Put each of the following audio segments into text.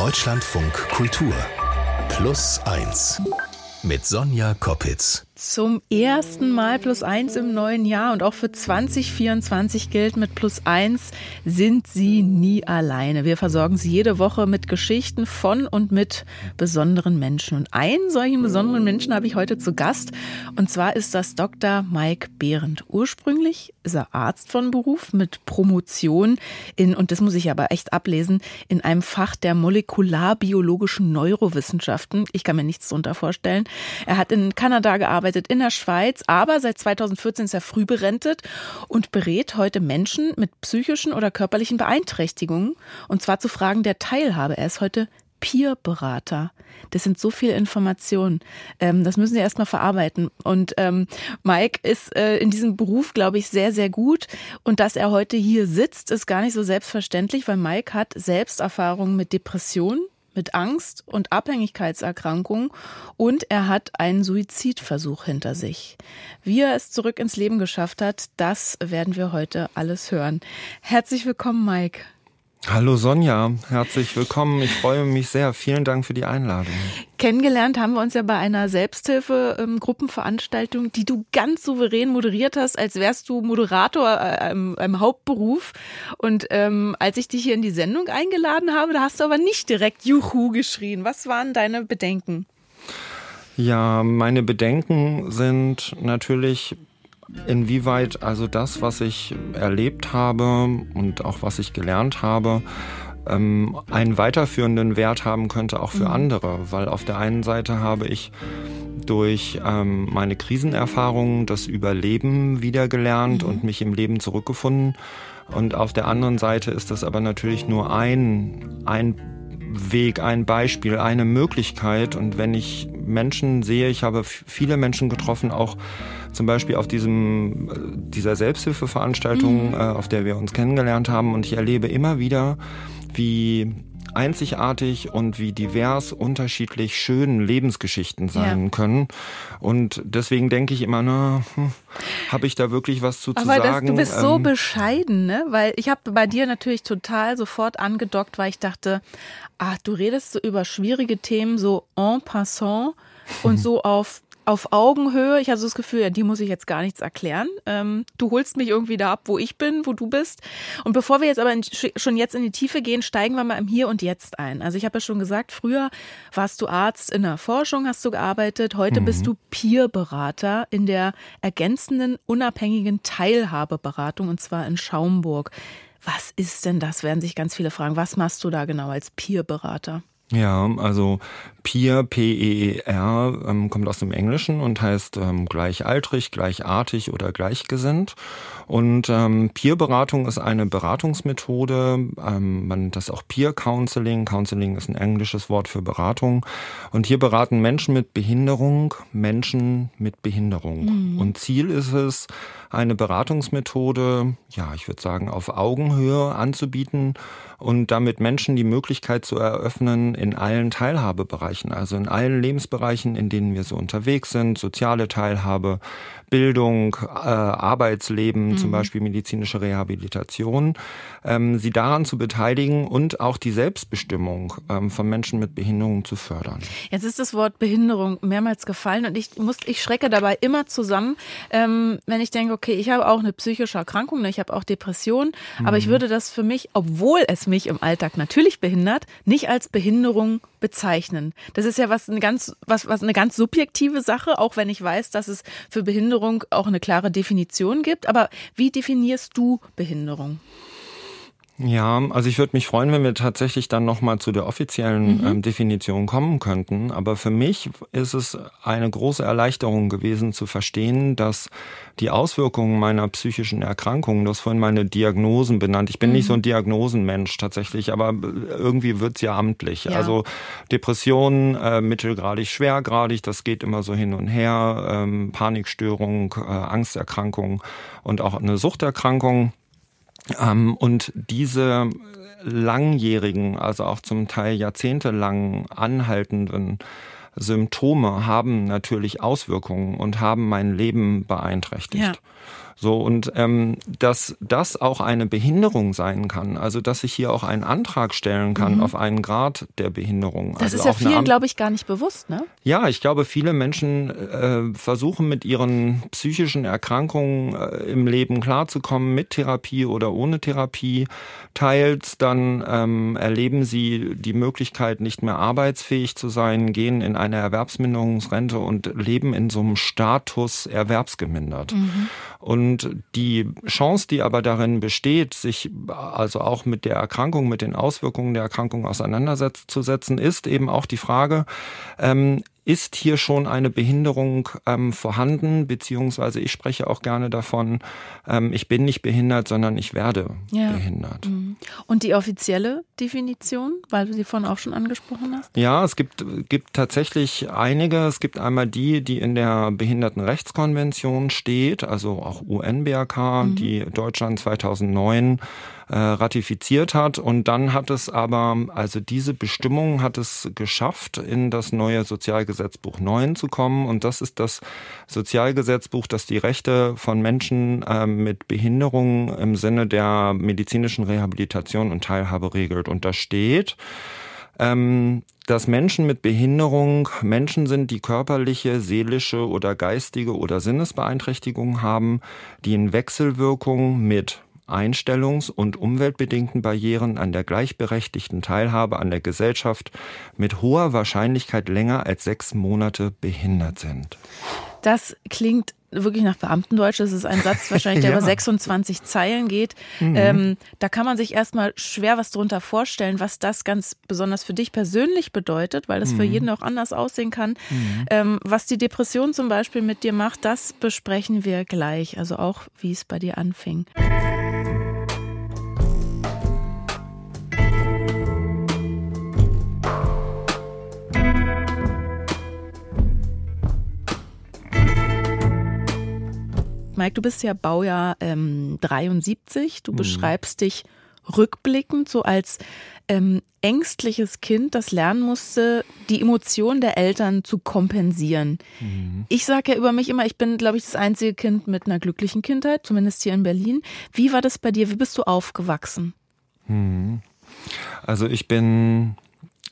Deutschlandfunk Kultur Plus 1 mit Sonja Koppitz. Zum ersten Mal plus eins im neuen Jahr und auch für 2024 gilt mit plus eins sind Sie nie alleine. Wir versorgen Sie jede Woche mit Geschichten von und mit besonderen Menschen. Und einen solchen besonderen Menschen habe ich heute zu Gast. Und zwar ist das Dr. Mike Behrendt. Ursprünglich ist er Arzt von Beruf mit Promotion in, und das muss ich aber echt ablesen, in einem Fach der molekularbiologischen Neurowissenschaften. Ich kann mir nichts darunter vorstellen. Er hat in Kanada gearbeitet arbeitet in der Schweiz, aber seit 2014 ist er früh berentet und berät heute Menschen mit psychischen oder körperlichen Beeinträchtigungen. Und zwar zu Fragen der Teilhabe. Er ist heute Peerberater. Das sind so viele Informationen. Ähm, das müssen Sie erstmal verarbeiten. Und ähm, Mike ist äh, in diesem Beruf, glaube ich, sehr, sehr gut. Und dass er heute hier sitzt, ist gar nicht so selbstverständlich, weil Mike hat Selbsterfahrungen mit Depressionen, mit Angst und Abhängigkeitserkrankungen und er hat einen Suizidversuch hinter sich. Wie er es zurück ins Leben geschafft hat, das werden wir heute alles hören. Herzlich willkommen, Mike. Hallo Sonja, herzlich willkommen. Ich freue mich sehr. Vielen Dank für die Einladung. Kennengelernt haben wir uns ja bei einer Selbsthilfe-Gruppenveranstaltung, die du ganz souverän moderiert hast, als wärst du Moderator äh, im, im Hauptberuf. Und ähm, als ich dich hier in die Sendung eingeladen habe, da hast du aber nicht direkt Juhu geschrien. Was waren deine Bedenken? Ja, meine Bedenken sind natürlich inwieweit also das, was ich erlebt habe und auch was ich gelernt habe, ähm, einen weiterführenden Wert haben könnte auch für mhm. andere. Weil auf der einen Seite habe ich durch ähm, meine Krisenerfahrungen das Überleben wiedergelernt mhm. und mich im Leben zurückgefunden. Und auf der anderen Seite ist das aber natürlich nur ein, ein Weg, ein Beispiel, eine Möglichkeit. Und wenn ich Menschen sehe, ich habe viele Menschen getroffen, auch zum Beispiel auf diesem, dieser Selbsthilfeveranstaltung, mhm. äh, auf der wir uns kennengelernt haben. Und ich erlebe immer wieder, wie einzigartig und wie divers unterschiedlich schön Lebensgeschichten sein ja. können. Und deswegen denke ich immer, na, hm, habe ich da wirklich was zu, Aber zu sagen? Das, du bist ähm, so bescheiden, ne? Weil ich habe bei dir natürlich total sofort angedockt, weil ich dachte, ach, du redest so über schwierige Themen so en passant und so auf auf Augenhöhe. Ich hatte so das Gefühl, ja, die muss ich jetzt gar nichts erklären. Ähm, du holst mich irgendwie da ab, wo ich bin, wo du bist. Und bevor wir jetzt aber in, schon jetzt in die Tiefe gehen, steigen wir mal im Hier und Jetzt ein. Also ich habe ja schon gesagt, früher warst du Arzt in der Forschung, hast du gearbeitet. Heute mhm. bist du Peerberater in der ergänzenden unabhängigen Teilhabeberatung und zwar in Schaumburg. Was ist denn das? Werden sich ganz viele fragen. Was machst du da genau als Peerberater? Ja, also Peer, P-E-E-R, ähm, kommt aus dem Englischen und heißt ähm, gleichaltrig, gleichartig oder gleichgesinnt. Und ähm, Peer-Beratung ist eine Beratungsmethode, ähm, man nennt das auch Peer Counseling. Counseling ist ein englisches Wort für Beratung. Und hier beraten Menschen mit Behinderung Menschen mit Behinderung. Mhm. Und Ziel ist es, eine Beratungsmethode, ja, ich würde sagen, auf Augenhöhe anzubieten und damit Menschen die Möglichkeit zu eröffnen, in allen Teilhabebereichen, also in allen Lebensbereichen, in denen wir so unterwegs sind, soziale Teilhabe, Bildung, äh, Arbeitsleben, mhm. zum Beispiel medizinische Rehabilitation, ähm, sie daran zu beteiligen und auch die Selbstbestimmung ähm, von Menschen mit Behinderungen zu fördern. Jetzt ist das Wort Behinderung mehrmals gefallen und ich muss, ich schrecke dabei immer zusammen, ähm, wenn ich denke, okay, ich habe auch eine psychische Erkrankung, ich habe auch Depressionen, mhm. aber ich mhm. würde das für mich, obwohl es mich im Alltag natürlich behindert, nicht als Behinderung bezeichnen. Das ist ja was eine ganz was was eine ganz subjektive Sache, auch wenn ich weiß, dass es für Behinderung auch eine klare Definition gibt, aber wie definierst du Behinderung? Ja, also ich würde mich freuen, wenn wir tatsächlich dann nochmal zu der offiziellen mhm. ähm, Definition kommen könnten. Aber für mich ist es eine große Erleichterung gewesen zu verstehen, dass die Auswirkungen meiner psychischen Erkrankungen, das vorhin meine Diagnosen benannt. Ich bin mhm. nicht so ein Diagnosenmensch tatsächlich, aber irgendwie wird's ja amtlich. Ja. Also Depression, äh, mittelgradig, schwergradig, das geht immer so hin und her. Ähm, Panikstörung, äh, Angsterkrankung und auch eine Suchterkrankung. Ähm, und diese langjährigen, also auch zum Teil jahrzehntelang anhaltenden Symptome haben natürlich Auswirkungen und haben mein Leben beeinträchtigt. Ja. So, und ähm, dass das auch eine Behinderung sein kann, also dass ich hier auch einen Antrag stellen kann mhm. auf einen Grad der Behinderung. Das also ist ja vielen, glaube ich, gar nicht bewusst, ne? Ja, ich glaube, viele Menschen äh, versuchen mit ihren psychischen Erkrankungen äh, im Leben klarzukommen, mit Therapie oder ohne Therapie. Teils dann ähm, erleben sie die Möglichkeit, nicht mehr arbeitsfähig zu sein, gehen in eine Erwerbsminderungsrente und leben in so einem Status erwerbsgemindert. Mhm. Und die Chance, die aber darin besteht, sich also auch mit der Erkrankung, mit den Auswirkungen der Erkrankung auseinanderzusetzen, ist eben auch die Frage, ähm, ist hier schon eine Behinderung ähm, vorhanden, beziehungsweise ich spreche auch gerne davon, ähm, ich bin nicht behindert, sondern ich werde ja. behindert. Mhm. Und die offizielle Definition, weil du sie vorhin auch schon angesprochen hast? Ja, es gibt, gibt tatsächlich einige. Es gibt einmal die, die in der Behindertenrechtskonvention steht, also auch UNBRK, mhm. die Deutschland 2009 äh, ratifiziert hat. Und dann hat es aber, also diese Bestimmung hat es geschafft, in das neue Sozialgesetzbuch 9 zu kommen. Und das ist das Sozialgesetzbuch, das die Rechte von Menschen äh, mit Behinderungen im Sinne der medizinischen Rehabilitation und Teilhabe regelt. Und da steht, ähm, dass Menschen mit Behinderung Menschen sind, die körperliche, seelische oder geistige oder Sinnesbeeinträchtigungen haben, die in Wechselwirkung mit Einstellungs- und umweltbedingten Barrieren an der gleichberechtigten Teilhabe an der Gesellschaft mit hoher Wahrscheinlichkeit länger als sechs Monate behindert sind. Das klingt wirklich nach Beamtendeutsch. Das ist ein Satz wahrscheinlich, der ja. über 26 Zeilen geht. Mhm. Ähm, da kann man sich erstmal schwer was drunter vorstellen, was das ganz besonders für dich persönlich bedeutet, weil das mhm. für jeden auch anders aussehen kann. Mhm. Ähm, was die Depression zum Beispiel mit dir macht, das besprechen wir gleich. Also auch, wie es bei dir anfing. Mike, du bist ja Baujahr ähm, 73. Du mhm. beschreibst dich rückblickend so als ähm, ängstliches Kind, das lernen musste, die Emotionen der Eltern zu kompensieren. Mhm. Ich sage ja über mich immer, ich bin, glaube ich, das einzige Kind mit einer glücklichen Kindheit, zumindest hier in Berlin. Wie war das bei dir? Wie bist du aufgewachsen? Mhm. Also ich bin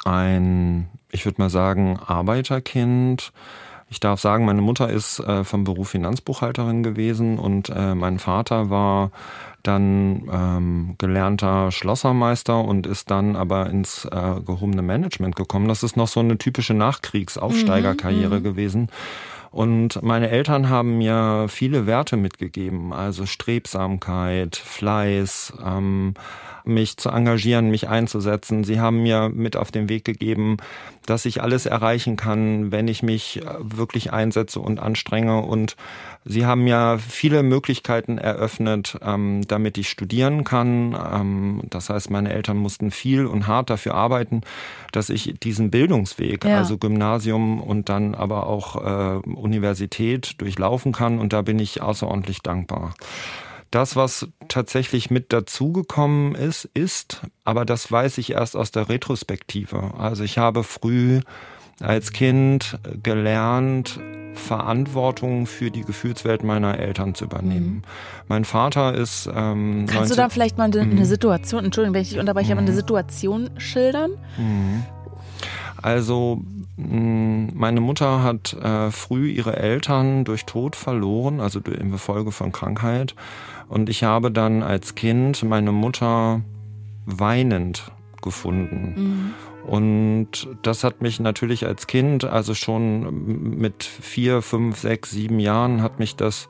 ein, ich würde mal sagen, Arbeiterkind ich darf sagen, meine Mutter ist äh, vom Beruf Finanzbuchhalterin gewesen und äh, mein Vater war dann ähm, gelernter Schlossermeister und ist dann aber ins äh, gehobene Management gekommen. Das ist noch so eine typische Nachkriegsaufsteigerkarriere mhm, gewesen. Und meine Eltern haben mir viele Werte mitgegeben, also Strebsamkeit, Fleiß, ähm, mich zu engagieren, mich einzusetzen. Sie haben mir mit auf den Weg gegeben, dass ich alles erreichen kann, wenn ich mich äh, wirklich einsetze und anstrenge. Und Sie haben mir viele Möglichkeiten eröffnet, ähm, damit ich studieren kann. Ähm, das heißt, meine Eltern mussten viel und hart dafür arbeiten, dass ich diesen Bildungsweg, ja. also Gymnasium und dann aber auch äh, Universität durchlaufen kann. Und da bin ich außerordentlich dankbar. Das, was tatsächlich mit dazugekommen ist, ist, aber das weiß ich erst aus der Retrospektive. Also ich habe früh als Kind gelernt, Verantwortung für die Gefühlswelt meiner Eltern zu übernehmen. Mhm. Mein Vater ist. Ähm, Kannst du da vielleicht mal eine, mhm. Situation, Entschuldigung, wenn ich dich unterbreche, mhm. aber eine Situation schildern? Mhm. Also meine Mutter hat äh, früh ihre Eltern durch Tod verloren, also in Folge von Krankheit. Und ich habe dann als Kind meine Mutter weinend gefunden. Mhm. Und das hat mich natürlich als Kind, also schon mit vier, fünf, sechs, sieben Jahren, hat mich das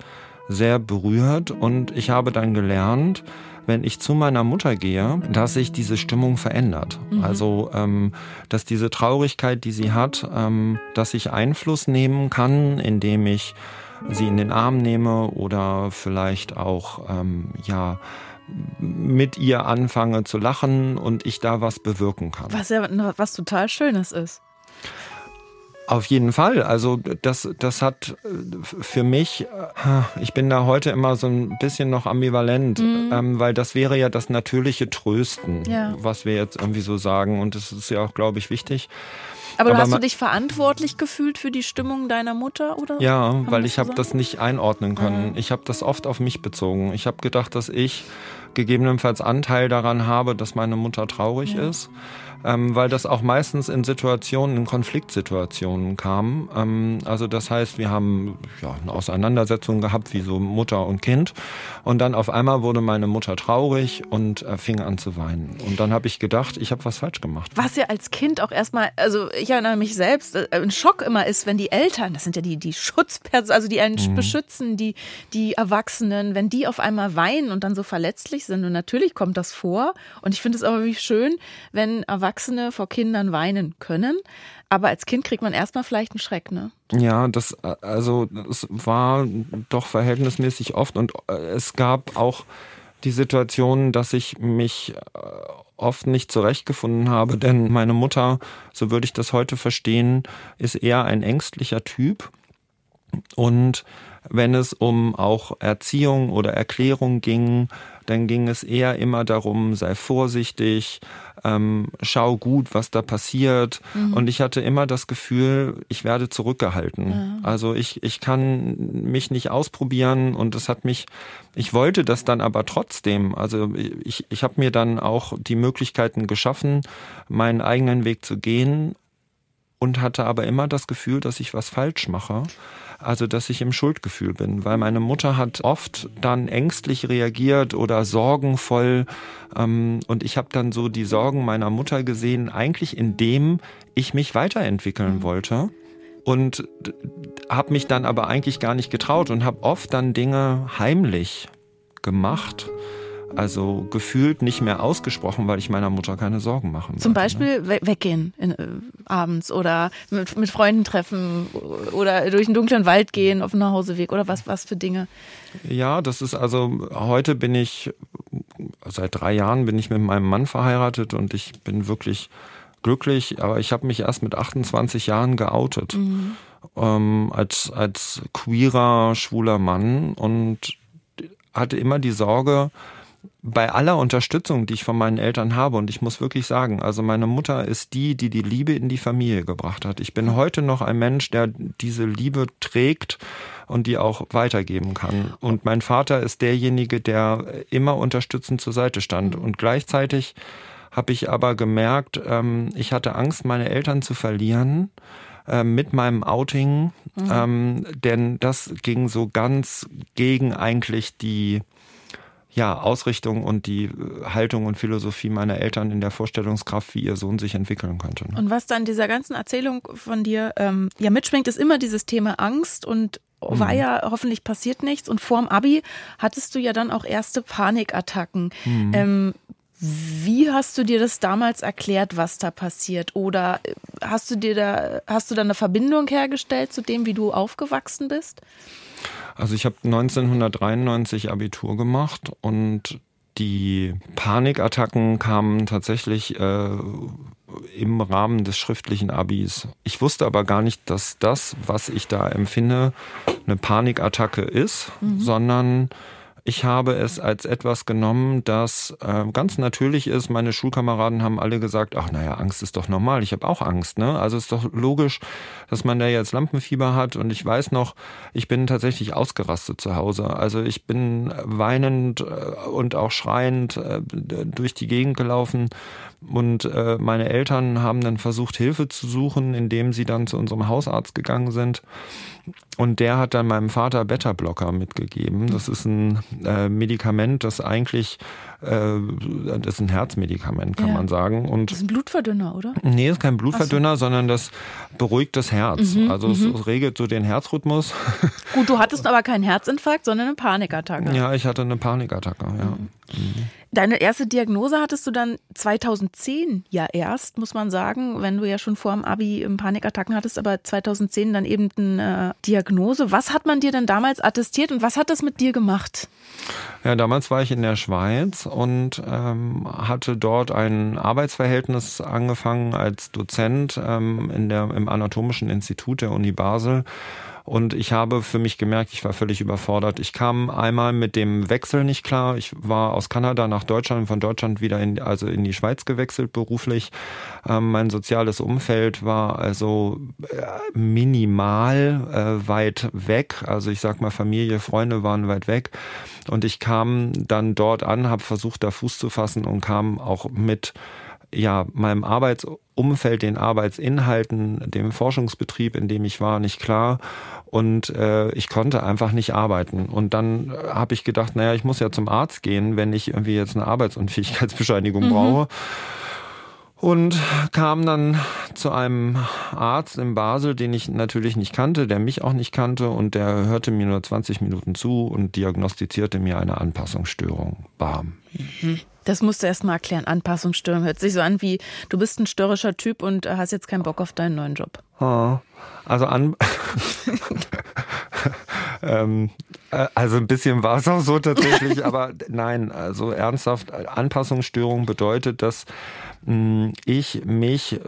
sehr berührt. Und ich habe dann gelernt, wenn ich zu meiner Mutter gehe, dass sich diese Stimmung verändert. Mhm. Also, ähm, dass diese Traurigkeit, die sie hat, ähm, dass ich Einfluss nehmen kann, indem ich sie in den Arm nehme oder vielleicht auch, ähm, ja, mit ihr anfange zu lachen und ich da was bewirken kann. Was ja was total Schönes ist. Auf jeden Fall. Also das, das hat äh, für mich, äh, ich bin da heute immer so ein bisschen noch ambivalent, mhm. ähm, weil das wäre ja das natürliche Trösten, ja. was wir jetzt irgendwie so sagen. Und das ist ja auch, glaube ich, wichtig. Aber, Aber hast du dich verantwortlich gefühlt für die Stimmung deiner Mutter oder? Ja, weil ich habe das nicht einordnen können. Mhm. Ich habe das oft auf mich bezogen. Ich habe gedacht, dass ich gegebenenfalls Anteil daran habe, dass meine Mutter traurig ja. ist ähm, weil das auch meistens in Situationen, in Konfliktsituationen kam. Ähm, also das heißt, wir haben ja, eine Auseinandersetzung gehabt, wie so Mutter und Kind. Und dann auf einmal wurde meine Mutter traurig und äh, fing an zu weinen. Und dann habe ich gedacht, ich habe was falsch gemacht. Was ja als Kind auch erstmal, also ich erinnere mich selbst, äh, ein Schock immer ist, wenn die Eltern, das sind ja die, die Schutzpersonen, also die einen mhm. beschützen, die, die Erwachsenen, wenn die auf einmal weinen und dann so verletzlich sind. Und natürlich kommt das vor. Und ich finde es aber wie schön, wenn Erwachsene Erwachsene vor Kindern weinen können. Aber als Kind kriegt man erstmal vielleicht einen Schreck, ne? Ja, das, also, es war doch verhältnismäßig oft und äh, es gab auch die Situation, dass ich mich äh, oft nicht zurechtgefunden habe, denn meine Mutter, so würde ich das heute verstehen, ist eher ein ängstlicher Typ und wenn es um auch Erziehung oder Erklärung ging, dann ging es eher immer darum, sei vorsichtig, ähm, schau gut, was da passiert. Mhm. Und ich hatte immer das Gefühl, ich werde zurückgehalten. Ja. Also ich, ich kann mich nicht ausprobieren und es hat mich, ich wollte das dann aber trotzdem. Also ich, ich habe mir dann auch die Möglichkeiten geschaffen, meinen eigenen Weg zu gehen und hatte aber immer das Gefühl, dass ich was falsch mache. Also, dass ich im Schuldgefühl bin, weil meine Mutter hat oft dann ängstlich reagiert oder sorgenvoll. Ähm, und ich habe dann so die Sorgen meiner Mutter gesehen, eigentlich indem ich mich weiterentwickeln mhm. wollte und habe mich dann aber eigentlich gar nicht getraut und habe oft dann Dinge heimlich gemacht also gefühlt nicht mehr ausgesprochen, weil ich meiner Mutter keine Sorgen machen Zum wollte, Beispiel ne? weggehen in, äh, abends oder mit, mit Freunden treffen oder durch einen dunklen Wald gehen auf dem Nachhauseweg oder was, was für Dinge? Ja, das ist also, heute bin ich, seit drei Jahren bin ich mit meinem Mann verheiratet und ich bin wirklich glücklich, aber ich habe mich erst mit 28 Jahren geoutet. Mhm. Ähm, als, als queerer, schwuler Mann und hatte immer die Sorge, bei aller Unterstützung, die ich von meinen Eltern habe, und ich muss wirklich sagen, also meine Mutter ist die, die die Liebe in die Familie gebracht hat. Ich bin heute noch ein Mensch, der diese Liebe trägt und die auch weitergeben kann. Und mein Vater ist derjenige, der immer unterstützend zur Seite stand. Und gleichzeitig habe ich aber gemerkt, ähm, ich hatte Angst, meine Eltern zu verlieren äh, mit meinem Outing, mhm. ähm, denn das ging so ganz gegen eigentlich die ja, Ausrichtung und die äh, Haltung und Philosophie meiner Eltern in der Vorstellungskraft, wie ihr Sohn sich entwickeln könnte. Ne? Und was dann dieser ganzen Erzählung von dir ähm, ja mitschwingt, ist immer dieses Thema Angst und war mhm. ja hoffentlich passiert nichts. Und vorm Abi hattest du ja dann auch erste Panikattacken. Mhm. Ähm, wie hast du dir das damals erklärt, was da passiert? Oder äh, hast du dir da, hast du da eine Verbindung hergestellt zu dem, wie du aufgewachsen bist? Also ich habe 1993 Abitur gemacht und die Panikattacken kamen tatsächlich äh, im Rahmen des schriftlichen Abis. Ich wusste aber gar nicht, dass das, was ich da empfinde, eine Panikattacke ist, mhm. sondern ich habe es als etwas genommen, das äh, ganz natürlich ist. Meine Schulkameraden haben alle gesagt, ach naja, Angst ist doch normal. Ich habe auch Angst. Ne? Also ist doch logisch, dass man da jetzt Lampenfieber hat. Und ich weiß noch, ich bin tatsächlich ausgerastet zu Hause. Also ich bin weinend äh, und auch schreiend äh, durch die Gegend gelaufen. Und äh, meine Eltern haben dann versucht, Hilfe zu suchen, indem sie dann zu unserem Hausarzt gegangen sind. Und der hat dann meinem Vater Beta-Blocker mitgegeben. Das ist ein äh, Medikament, das eigentlich, äh, das ist ein Herzmedikament, kann ja. man sagen. Und das ist ein Blutverdünner, oder? Nee, das ist kein Blutverdünner, so. sondern das beruhigt das Herz. Mhm, also es, mhm. es, regelt so den Herzrhythmus. Gut, du hattest aber keinen Herzinfarkt, sondern eine Panikattacke. Ja, ich hatte eine Panikattacke, ja. Mhm. Deine erste Diagnose hattest du dann 2010 ja erst, muss man sagen, wenn du ja schon vor dem Abi Panikattacken hattest, aber 2010 dann eben eine Diagnose. Was hat man dir denn damals attestiert und was hat das mit dir gemacht? Ja, damals war ich in der Schweiz und ähm, hatte dort ein Arbeitsverhältnis angefangen als Dozent ähm, in der, im Anatomischen Institut der Uni Basel und ich habe für mich gemerkt, ich war völlig überfordert. Ich kam einmal mit dem Wechsel nicht klar. Ich war aus Kanada nach Deutschland, von Deutschland wieder in, also in die Schweiz gewechselt beruflich. Ähm, mein soziales Umfeld war also äh, minimal äh, weit weg. Also ich sag mal, Familie, Freunde waren weit weg. Und ich kam dann dort an, habe versucht, da Fuß zu fassen und kam auch mit ja, meinem Arbeitsumfeld, den Arbeitsinhalten, dem Forschungsbetrieb, in dem ich war, nicht klar und äh, ich konnte einfach nicht arbeiten. Und dann äh, habe ich gedacht, naja, ich muss ja zum Arzt gehen, wenn ich irgendwie jetzt eine Arbeitsunfähigkeitsbescheinigung mhm. brauche. Und kam dann zu einem Arzt in Basel, den ich natürlich nicht kannte, der mich auch nicht kannte und der hörte mir nur 20 Minuten zu und diagnostizierte mir eine Anpassungsstörung. Bam. Mhm. Das musst du erst mal erklären. Anpassungsstörung hört sich so an wie, du bist ein störrischer Typ und hast jetzt keinen Bock auf deinen neuen Job. Also an. ähm, äh, also ein bisschen war es auch so tatsächlich, aber nein, also ernsthaft, Anpassungsstörung bedeutet, dass ich mich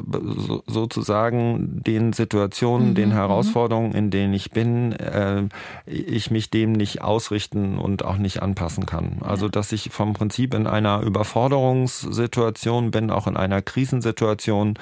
sozusagen den Situationen, mhm. den mhm. Herausforderungen, in denen ich bin, äh, ich mich dem nicht ausrichten und auch nicht anpassen kann. Also dass ich vom Prinzip in einer Überforderungssituation bin, auch in einer Krisensituation,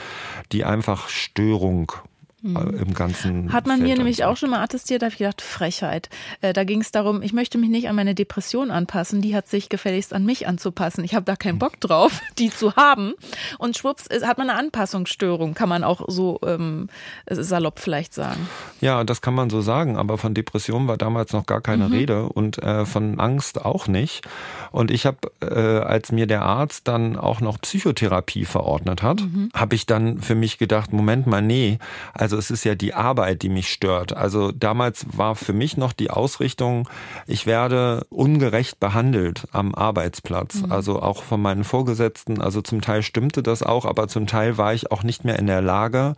die einfach Störung. Im ganzen. Hat man Feld mir nämlich auch schon mal attestiert, da habe ich gedacht, Frechheit. Äh, da ging es darum, ich möchte mich nicht an meine Depression anpassen, die hat sich gefälligst an mich anzupassen. Ich habe da keinen Bock drauf, die zu haben. Und schwupps hat man eine Anpassungsstörung, kann man auch so ähm, salopp vielleicht sagen. Ja, das kann man so sagen, aber von Depression war damals noch gar keine mhm. Rede und äh, von Angst auch nicht. Und ich habe, äh, als mir der Arzt dann auch noch Psychotherapie verordnet hat, mhm. habe ich dann für mich gedacht, Moment mal, nee, also also es ist ja die Arbeit, die mich stört. Also damals war für mich noch die Ausrichtung, ich werde ungerecht behandelt am Arbeitsplatz. Mhm. Also auch von meinen Vorgesetzten. Also zum Teil stimmte das auch, aber zum Teil war ich auch nicht mehr in der Lage,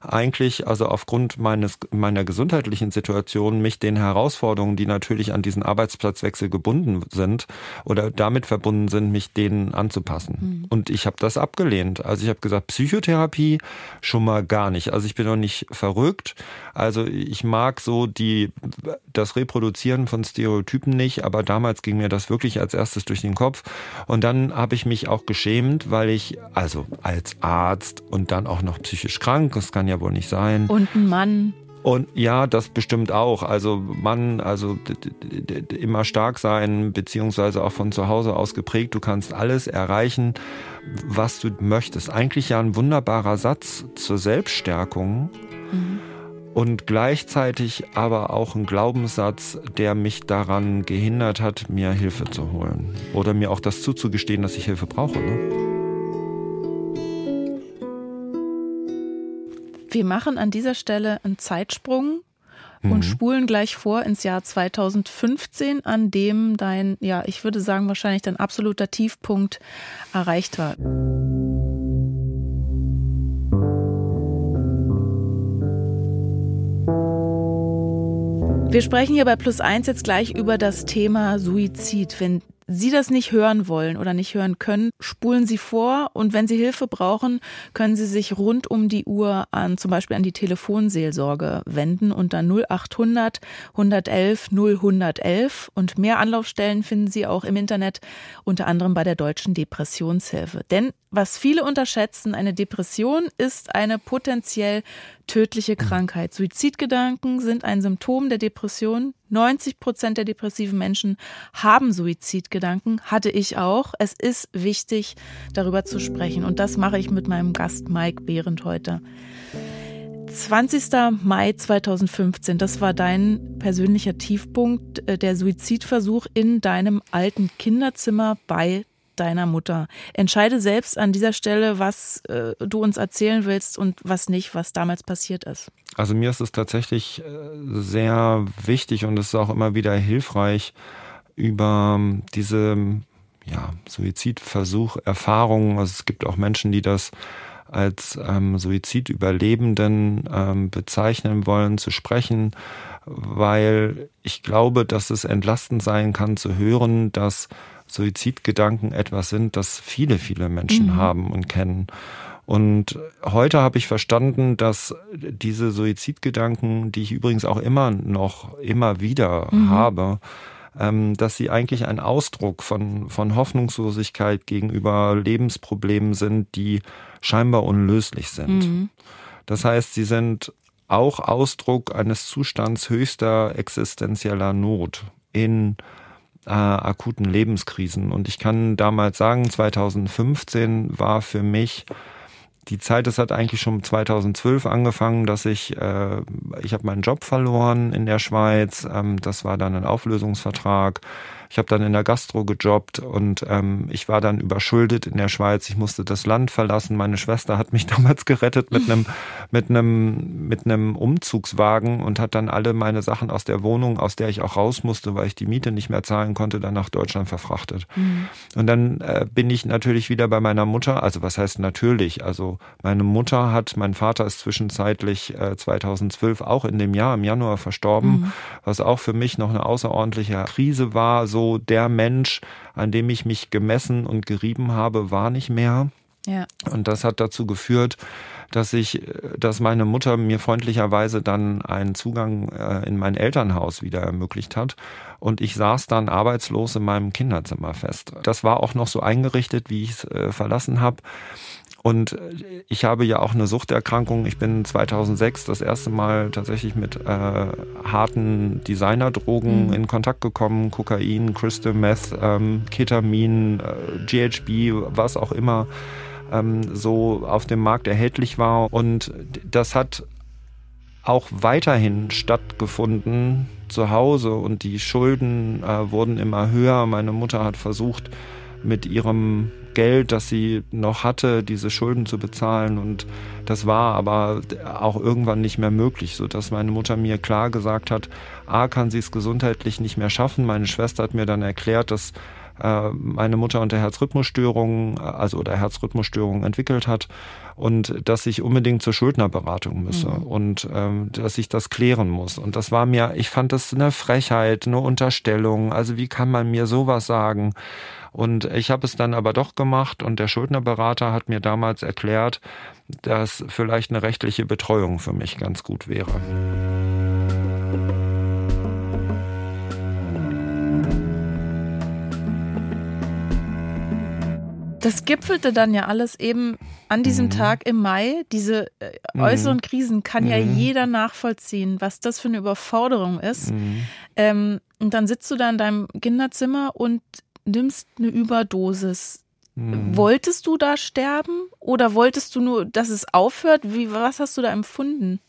eigentlich, also aufgrund meines, meiner gesundheitlichen Situation, mich den Herausforderungen, die natürlich an diesen Arbeitsplatzwechsel gebunden sind oder damit verbunden sind, mich denen anzupassen. Mhm. Und ich habe das abgelehnt. Also ich habe gesagt, Psychotherapie schon mal gar nicht. Also ich bin noch nicht verrückt. Also ich mag so die, das Reproduzieren von Stereotypen nicht, aber damals ging mir das wirklich als erstes durch den Kopf. Und dann habe ich mich auch geschämt, weil ich, also als Arzt und dann auch noch psychisch krank, das kann ja wohl nicht sein. Und ein Mann. Und ja, das bestimmt auch. Also Mann, also immer stark sein, beziehungsweise auch von zu Hause aus geprägt. Du kannst alles erreichen, was du möchtest. Eigentlich ja ein wunderbarer Satz zur Selbststärkung. Mhm. Und gleichzeitig aber auch ein Glaubenssatz, der mich daran gehindert hat, mir Hilfe zu holen. Oder mir auch das zuzugestehen, dass ich Hilfe brauche. Ne? Wir machen an dieser Stelle einen Zeitsprung und mhm. spulen gleich vor ins Jahr 2015, an dem dein, ja, ich würde sagen, wahrscheinlich dein absoluter Tiefpunkt erreicht war. Wir sprechen hier bei Plus Eins jetzt gleich über das Thema Suizid. Wenn Sie das nicht hören wollen oder nicht hören können, spulen Sie vor und wenn Sie Hilfe brauchen, können Sie sich rund um die Uhr an zum Beispiel an die Telefonseelsorge wenden unter 0800 111 0111 und mehr Anlaufstellen finden Sie auch im Internet, unter anderem bei der Deutschen Depressionshilfe. Denn was viele unterschätzen, eine Depression ist eine potenziell tödliche Krankheit. Suizidgedanken sind ein Symptom der Depression. 90 Prozent der depressiven Menschen haben Suizidgedanken, hatte ich auch. Es ist wichtig, darüber zu sprechen. Und das mache ich mit meinem Gast Mike Behrendt heute. 20. Mai 2015, das war dein persönlicher Tiefpunkt, äh, der Suizidversuch in deinem alten Kinderzimmer bei deiner Mutter. Entscheide selbst an dieser Stelle, was äh, du uns erzählen willst und was nicht, was damals passiert ist. Also mir ist es tatsächlich äh, sehr wichtig und es ist auch immer wieder hilfreich, über diese ja, Suizidversuch, Erfahrungen. Also es gibt auch Menschen, die das als ähm, Suizidüberlebenden ähm, bezeichnen wollen, zu sprechen, weil ich glaube, dass es entlastend sein kann zu hören, dass Suizidgedanken etwas sind, das viele, viele Menschen mhm. haben und kennen. Und heute habe ich verstanden, dass diese Suizidgedanken, die ich übrigens auch immer noch, immer wieder mhm. habe, ähm, dass sie eigentlich ein Ausdruck von, von Hoffnungslosigkeit gegenüber Lebensproblemen sind, die scheinbar unlöslich sind. Mhm. Das heißt, sie sind auch Ausdruck eines Zustands höchster existenzieller Not in äh, akuten Lebenskrisen. Und ich kann damals sagen, 2015 war für mich die Zeit, das hat eigentlich schon 2012 angefangen, dass ich, äh, ich habe meinen Job verloren in der Schweiz. Ähm, das war dann ein Auflösungsvertrag. Ich habe dann in der Gastro gejobbt und ähm, ich war dann überschuldet in der Schweiz. Ich musste das Land verlassen. Meine Schwester hat mich damals gerettet mit einem mit einem mit einem Umzugswagen und hat dann alle meine Sachen aus der Wohnung, aus der ich auch raus musste, weil ich die Miete nicht mehr zahlen konnte, dann nach Deutschland verfrachtet. Mhm. Und dann äh, bin ich natürlich wieder bei meiner Mutter. Also was heißt natürlich? Also meine Mutter hat, mein Vater ist zwischenzeitlich äh, 2012 auch in dem Jahr im Januar verstorben, mhm. was auch für mich noch eine außerordentliche Krise war. So so der Mensch, an dem ich mich gemessen und gerieben habe, war nicht mehr. Ja. Und das hat dazu geführt, dass ich, dass meine Mutter mir freundlicherweise dann einen Zugang äh, in mein Elternhaus wieder ermöglicht hat. Und ich saß dann arbeitslos in meinem Kinderzimmer fest. Das war auch noch so eingerichtet, wie ich es äh, verlassen habe. Und ich habe ja auch eine Suchterkrankung. Ich bin 2006 das erste Mal tatsächlich mit äh, harten Designerdrogen mhm. in Kontakt gekommen. Kokain, Crystal Meth, ähm, Ketamin, äh, GHB, was auch immer ähm, so auf dem Markt erhältlich war. Und das hat auch weiterhin stattgefunden zu Hause und die Schulden äh, wurden immer höher. Meine Mutter hat versucht, mit ihrem Geld, das sie noch hatte, diese Schulden zu bezahlen. Und das war aber auch irgendwann nicht mehr möglich, sodass meine Mutter mir klar gesagt hat, A, kann sie es gesundheitlich nicht mehr schaffen. Meine Schwester hat mir dann erklärt, dass äh, meine Mutter unter Herzrhythmusstörungen, also oder Herzrhythmusstörungen entwickelt hat und dass ich unbedingt zur Schuldnerberatung müsse mhm. und ähm, dass ich das klären muss. Und das war mir, ich fand das eine Frechheit, eine Unterstellung. Also wie kann man mir sowas sagen? Und ich habe es dann aber doch gemacht und der Schuldnerberater hat mir damals erklärt, dass vielleicht eine rechtliche Betreuung für mich ganz gut wäre. Das gipfelte dann ja alles eben an diesem mhm. Tag im Mai. Diese äh, mhm. äußeren mhm. Krisen kann mhm. ja jeder nachvollziehen, was das für eine Überforderung ist. Mhm. Ähm, und dann sitzt du da in deinem Kinderzimmer und nimmst eine Überdosis. Mhm. Wolltest du da sterben oder wolltest du nur, dass es aufhört? Wie, was hast du da empfunden?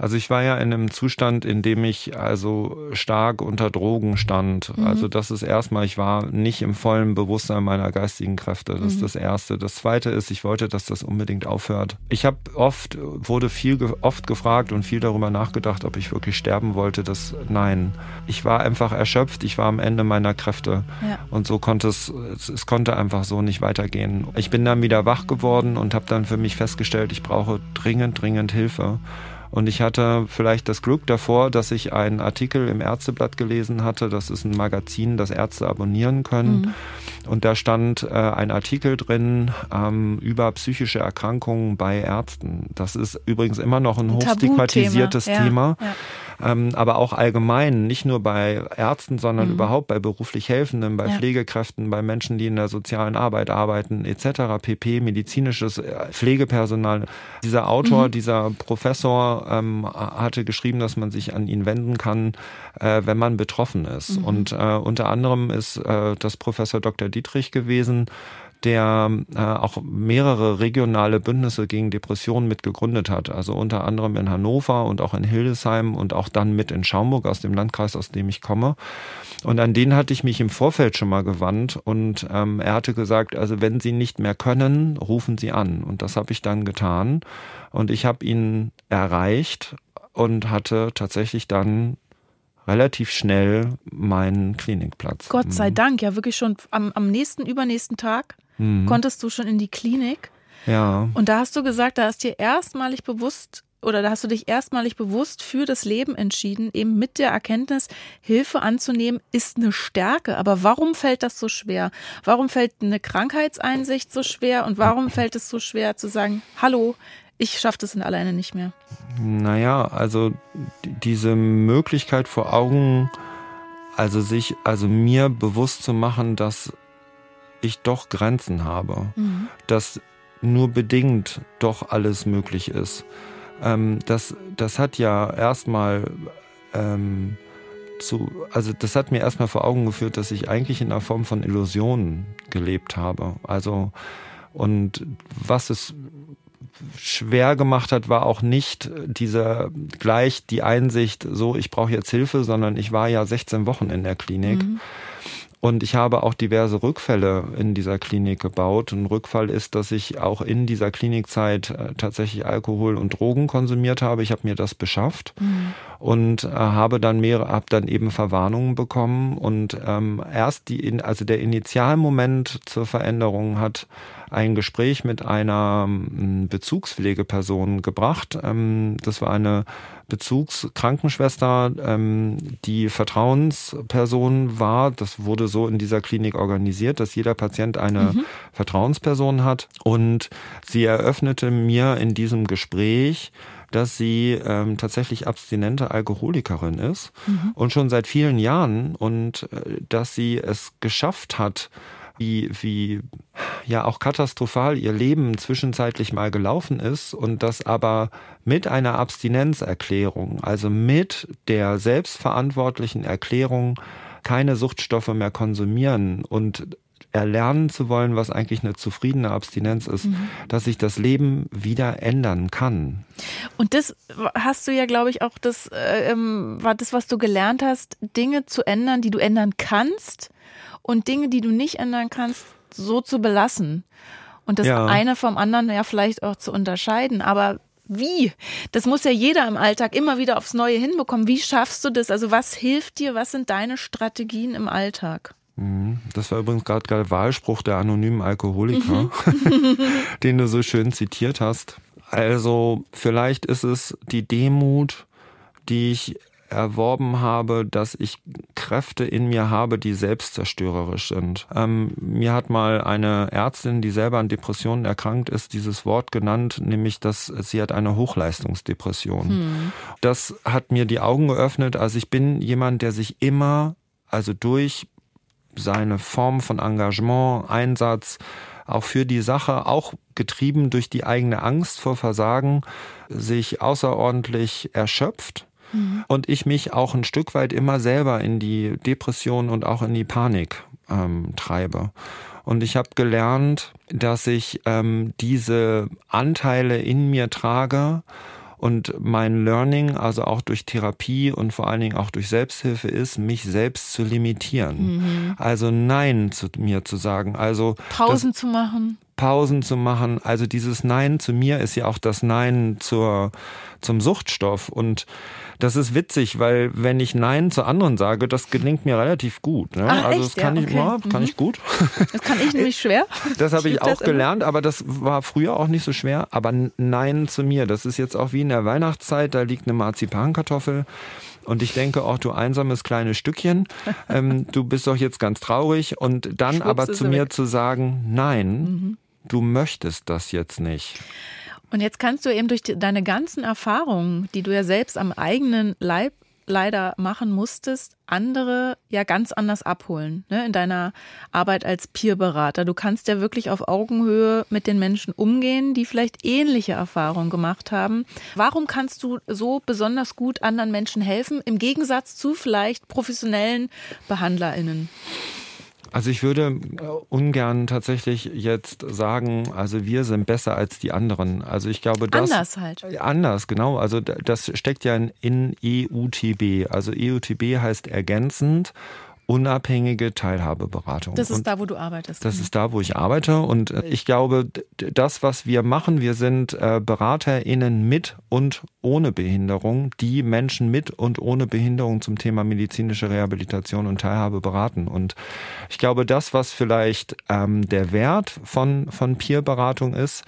Also ich war ja in einem Zustand, in dem ich also stark unter Drogen stand. Mhm. Also das ist erstmal, ich war nicht im vollen Bewusstsein meiner geistigen Kräfte. Das mhm. ist das Erste. Das Zweite ist, ich wollte, dass das unbedingt aufhört. Ich habe oft, wurde viel, oft gefragt und viel darüber nachgedacht, ob ich wirklich sterben wollte. Das, nein. Ich war einfach erschöpft. Ich war am Ende meiner Kräfte. Ja. Und so konnte es, es, es konnte einfach so nicht weitergehen. Ich bin dann wieder wach geworden und habe dann für mich festgestellt, ich brauche dringend, dringend Hilfe. Und ich hatte vielleicht das Glück davor, dass ich einen Artikel im Ärzteblatt gelesen hatte. Das ist ein Magazin, das Ärzte abonnieren können. Mhm. Und da stand äh, ein Artikel drin ähm, über psychische Erkrankungen bei Ärzten. Das ist übrigens immer noch ein hochstigmatisiertes Thema. Thema. Ja, ja ähm, aber auch allgemein, nicht nur bei Ärzten, sondern mhm. überhaupt bei beruflich Helfenden, bei ja. Pflegekräften, bei Menschen, die in der sozialen Arbeit arbeiten, etc., pp, medizinisches äh, Pflegepersonal. Dieser Autor, mhm. dieser Professor ähm, hatte geschrieben, dass man sich an ihn wenden kann, äh, wenn man betroffen ist. Mhm. Und äh, unter anderem ist äh, das Professor Dr. Dietrich gewesen, der äh, auch mehrere regionale Bündnisse gegen Depressionen mit gegründet hat. Also unter anderem in Hannover und auch in Hildesheim und auch dann mit in Schaumburg aus dem Landkreis, aus dem ich komme. Und an den hatte ich mich im Vorfeld schon mal gewandt und ähm, er hatte gesagt, also wenn Sie nicht mehr können, rufen Sie an. Und das habe ich dann getan und ich habe ihn erreicht und hatte tatsächlich dann relativ schnell meinen Klinikplatz. Gott sei mhm. Dank, ja wirklich schon am, am nächsten, übernächsten Tag mhm. konntest du schon in die Klinik. Ja. Und da hast du gesagt, da ist dir erstmalig bewusst oder da hast du dich erstmalig bewusst für das Leben entschieden, eben mit der Erkenntnis, Hilfe anzunehmen, ist eine Stärke. Aber warum fällt das so schwer? Warum fällt eine Krankheitseinsicht so schwer? Und warum fällt es so schwer zu sagen, hallo, ich schaffe das in alleine nicht mehr? Naja, also diese Möglichkeit vor Augen, also sich, also mir bewusst zu machen, dass ich doch Grenzen habe, mhm. dass nur bedingt doch alles möglich ist. Ähm, das, das hat ja erstmal ähm, zu, also das hat mir erstmal vor Augen geführt, dass ich eigentlich in einer Form von Illusionen gelebt habe. Also und was es schwer gemacht hat, war auch nicht dieser gleich die Einsicht, so ich brauche jetzt Hilfe, sondern ich war ja 16 Wochen in der Klinik. Mhm. Und ich habe auch diverse Rückfälle in dieser Klinik gebaut. Ein Rückfall ist, dass ich auch in dieser Klinikzeit äh, tatsächlich Alkohol und Drogen konsumiert habe. Ich habe mir das beschafft mhm. Und äh, habe dann mehrere, habe dann eben Verwarnungen bekommen. Und ähm, erst die, also der Initialmoment zur Veränderung hat ein Gespräch mit einer ähm, Bezugspflegeperson gebracht. Ähm, das war eine Bezugskrankenschwester, ähm, die Vertrauensperson war. Das wurde so in dieser Klinik organisiert, dass jeder Patient eine mhm. Vertrauensperson hat. Und sie eröffnete mir in diesem Gespräch, dass sie ähm, tatsächlich abstinente Alkoholikerin ist mhm. und schon seit vielen Jahren und äh, dass sie es geschafft hat, wie, wie ja auch katastrophal ihr Leben zwischenzeitlich mal gelaufen ist und das aber mit einer Abstinenzerklärung, also mit der selbstverantwortlichen Erklärung, keine Suchtstoffe mehr konsumieren und erlernen zu wollen, was eigentlich eine zufriedene Abstinenz ist, mhm. dass sich das Leben wieder ändern kann. Und das hast du ja, glaube ich, auch das äh, ähm, war das, was du gelernt hast, Dinge zu ändern, die du ändern kannst und Dinge, die du nicht ändern kannst, so zu belassen. Und das ja. eine vom anderen ja vielleicht auch zu unterscheiden. Aber wie? Das muss ja jeder im Alltag immer wieder aufs Neue hinbekommen. Wie schaffst du das? Also was hilft dir? Was sind deine Strategien im Alltag? Mhm. Das war übrigens gerade der Wahlspruch der anonymen Alkoholiker, mhm. den du so schön zitiert hast. Also vielleicht ist es die Demut, die ich erworben habe, dass ich Kräfte in mir habe, die selbstzerstörerisch sind. Ähm, mir hat mal eine Ärztin, die selber an Depressionen erkrankt ist, dieses Wort genannt, nämlich, dass sie hat eine Hochleistungsdepression. Hm. Das hat mir die Augen geöffnet. Also ich bin jemand, der sich immer, also durch seine Form von Engagement, Einsatz, auch für die Sache, auch getrieben durch die eigene Angst vor Versagen, sich außerordentlich erschöpft Mhm. Und ich mich auch ein Stück weit immer selber in die Depression und auch in die Panik ähm, treibe. Und ich habe gelernt, dass ich ähm, diese Anteile in mir trage und mein Learning, also auch durch Therapie und vor allen Dingen auch durch Selbsthilfe ist, mich selbst zu limitieren. Mhm. Also Nein zu mir zu sagen. Also Pausen zu machen. Pausen zu machen. Also dieses Nein zu mir ist ja auch das Nein zur, zum Suchtstoff. Und das ist witzig, weil wenn ich Nein zu anderen sage, das gelingt mir relativ gut. Ne? Ach, also echt? das kann ja, okay. ich, ja, kann mhm. ich gut. Das kann ich nämlich schwer. Das habe ich, ich auch gelernt, aber das war früher auch nicht so schwer. Aber Nein zu mir, das ist jetzt auch wie in der Weihnachtszeit, da liegt eine Marzipankartoffel. Und ich denke auch, du einsames kleines Stückchen, ähm, du bist doch jetzt ganz traurig. Und dann Schwupps aber zu mir weg. zu sagen, nein, mhm. Du möchtest das jetzt nicht. Und jetzt kannst du eben durch deine ganzen Erfahrungen, die du ja selbst am eigenen Leib leider machen musstest, andere ja ganz anders abholen ne, in deiner Arbeit als Peerberater. Du kannst ja wirklich auf Augenhöhe mit den Menschen umgehen, die vielleicht ähnliche Erfahrungen gemacht haben. Warum kannst du so besonders gut anderen Menschen helfen, im Gegensatz zu vielleicht professionellen BehandlerInnen? Also ich würde äh, ungern tatsächlich jetzt sagen, also wir sind besser als die anderen. Also ich glaube, das anders halt. Anders, genau. Also das steckt ja in EUTB. Also EUTB heißt ergänzend unabhängige Teilhabeberatung. Das ist und da, wo du arbeitest. Das ist da, wo ich arbeite. Und äh, ich glaube, das, was wir machen, wir sind äh, BeraterInnen mit und ohne Behinderung, die Menschen mit und ohne Behinderung zum Thema medizinische Rehabilitation und Teilhabe beraten. Und ich glaube, das, was vielleicht ähm, der Wert von, von Peer-Beratung ist,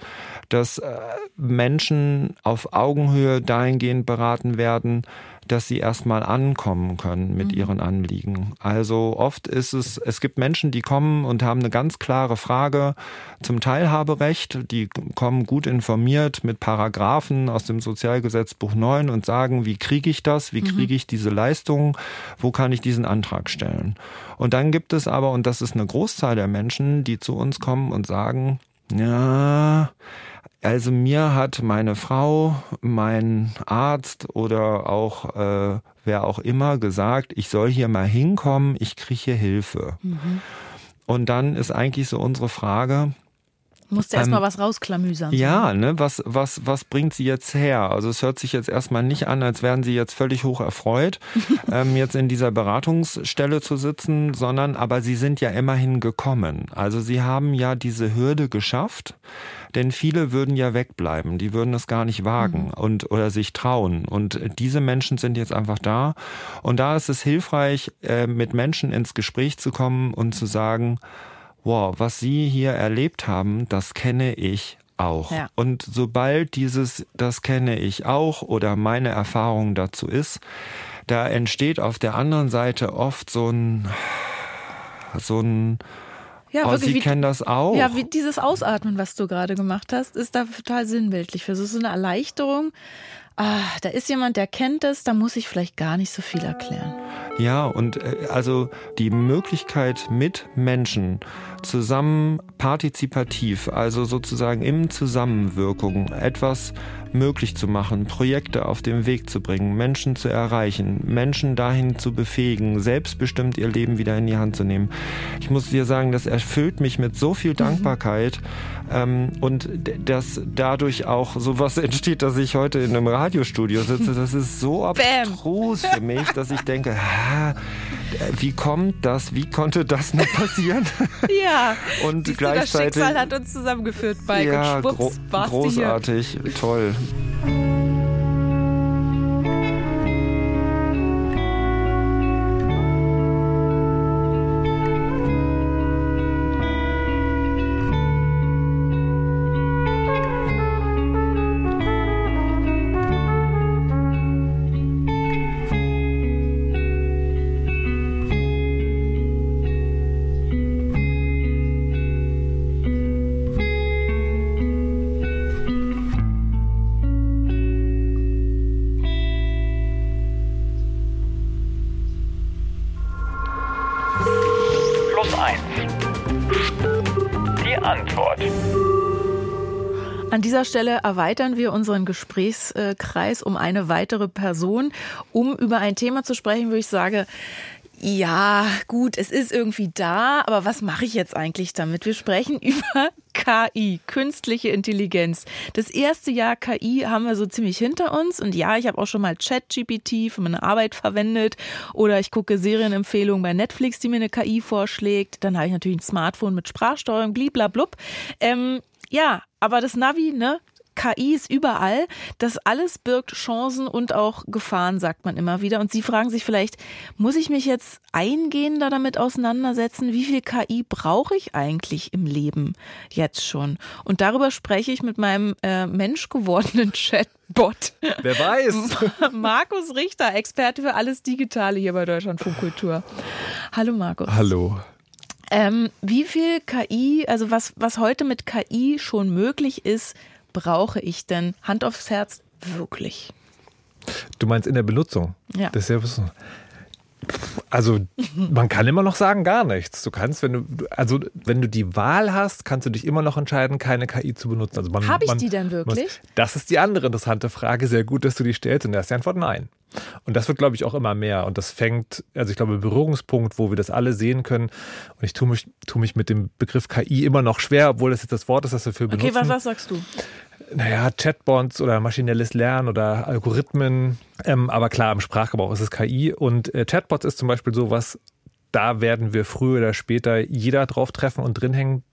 dass äh, Menschen auf Augenhöhe dahingehend beraten werden, dass sie erstmal ankommen können mit mhm. ihren Anliegen. Also oft ist es, es gibt Menschen, die kommen und haben eine ganz klare Frage zum Teilhaberecht. Die kommen gut informiert mit Paragraphen aus dem Sozialgesetzbuch 9 und sagen, wie kriege ich das? Wie mhm. kriege ich diese Leistung? Wo kann ich diesen Antrag stellen? Und dann gibt es aber, und das ist eine Großzahl der Menschen, die zu uns kommen und sagen, ja, also mir hat meine Frau, mein Arzt oder auch äh, wer auch immer gesagt, ich soll hier mal hinkommen, ich kriege hier Hilfe. Mhm. Und dann ist eigentlich so unsere Frage, Musste erstmal ähm, was rausklamüsern. Ja, ne, was, was, was bringt sie jetzt her? Also es hört sich jetzt erstmal nicht an, als wären sie jetzt völlig hoch erfreut, ähm, jetzt in dieser Beratungsstelle zu sitzen, sondern aber sie sind ja immerhin gekommen. Also sie haben ja diese Hürde geschafft, denn viele würden ja wegbleiben, die würden es gar nicht wagen mhm. und oder sich trauen. Und diese Menschen sind jetzt einfach da. Und da ist es hilfreich, äh, mit Menschen ins Gespräch zu kommen und zu sagen, wow, was Sie hier erlebt haben, das kenne ich auch. Ja. Und sobald dieses, das kenne ich auch oder meine Erfahrung dazu ist, da entsteht auf der anderen Seite oft so ein, so ein, ja, oh, wirklich, Sie wie, kennen das auch. Ja, wie dieses Ausatmen, was du gerade gemacht hast, ist da total sinnbildlich. Für so eine Erleichterung. Ah, da ist jemand, der kennt es, da muss ich vielleicht gar nicht so viel erklären. Ja, und äh, also die Möglichkeit mit Menschen zusammen partizipativ, also sozusagen im Zusammenwirkung etwas möglich zu machen, Projekte auf den Weg zu bringen, Menschen zu erreichen, Menschen dahin zu befähigen, selbstbestimmt ihr Leben wieder in die Hand zu nehmen. Ich muss dir sagen, das erfüllt mich mit so viel mhm. Dankbarkeit ähm, und dass dadurch auch sowas entsteht, dass ich heute in einem Radiostudio sitze. Das ist so abstrus für mich, dass ich denke, wie kommt das? Wie konnte das noch passieren? Ja. Und Siehst gleichzeitig. Du, das Schicksal hat uns zusammengeführt, Mike. Ja, und schwupps, gro großartig, toll. Dieser Stelle erweitern wir unseren Gesprächskreis um eine weitere Person, um über ein Thema zu sprechen, wo ich sage, ja, gut, es ist irgendwie da, aber was mache ich jetzt eigentlich damit? Wir sprechen über KI, künstliche Intelligenz. Das erste Jahr KI haben wir so ziemlich hinter uns und ja, ich habe auch schon mal ChatGPT für meine Arbeit verwendet oder ich gucke Serienempfehlungen bei Netflix, die mir eine KI vorschlägt. Dann habe ich natürlich ein Smartphone mit Sprachsteuerung, bliblablub. Ähm, ja, aber das Navi, ne? KI ist überall. Das alles birgt Chancen und auch Gefahren, sagt man immer wieder. Und Sie fragen sich vielleicht, muss ich mich jetzt eingehender damit auseinandersetzen? Wie viel KI brauche ich eigentlich im Leben jetzt schon? Und darüber spreche ich mit meinem äh, menschgewordenen Chatbot. Wer weiß. Markus Richter, Experte für alles Digitale hier bei Deutschlandfunk Kultur. Hallo Markus. Hallo. Ähm, wie viel KI, also was, was heute mit KI schon möglich ist, brauche ich denn Hand aufs Herz wirklich? Du meinst in der Benutzung? Ja. Das ist ja also man kann immer noch sagen gar nichts. Du kannst, wenn du also wenn du die Wahl hast, kannst du dich immer noch entscheiden, keine KI zu benutzen. Also habe ich man, die denn wirklich? Muss, das ist die andere interessante Frage. Sehr gut, dass du die stellst. Und da ist die Antwort nein. Und das wird, glaube ich, auch immer mehr. Und das fängt, also ich glaube, Berührungspunkt, wo wir das alle sehen können. Und ich tue mich, tue mich mit dem Begriff KI immer noch schwer, obwohl das jetzt das Wort ist, das wir für benutzen. Okay, was, was sagst du? Naja, Chatbots oder maschinelles Lernen oder Algorithmen. Ähm, aber klar, im Sprachgebrauch ist es KI. Und äh, Chatbots ist zum Beispiel sowas, da werden wir früher oder später jeder drauf treffen und drin hängen,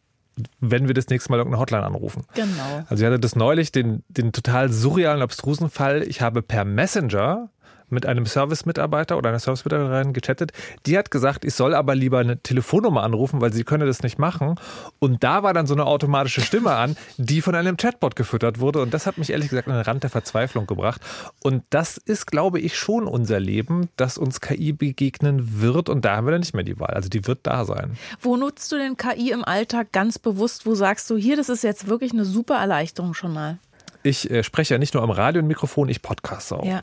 wenn wir das nächste Mal irgendeine Hotline anrufen. Genau. Also ich hatte das neulich, den, den total surrealen, abstrusen Fall. Ich habe per Messenger mit einem Service-Mitarbeiter oder einer Service-Mitarbeiterin gechattet. Die hat gesagt, ich soll aber lieber eine Telefonnummer anrufen, weil sie könne das nicht machen. Und da war dann so eine automatische Stimme an, die von einem Chatbot gefüttert wurde. Und das hat mich ehrlich gesagt an den Rand der Verzweiflung gebracht. Und das ist, glaube ich, schon unser Leben, dass uns KI begegnen wird. Und da haben wir dann nicht mehr die Wahl. Also die wird da sein. Wo nutzt du denn KI im Alltag ganz bewusst? Wo sagst du, hier, das ist jetzt wirklich eine super Erleichterung schon mal? Ich äh, spreche ja nicht nur am Radio und Mikrofon, ich podcaste auch. Ja.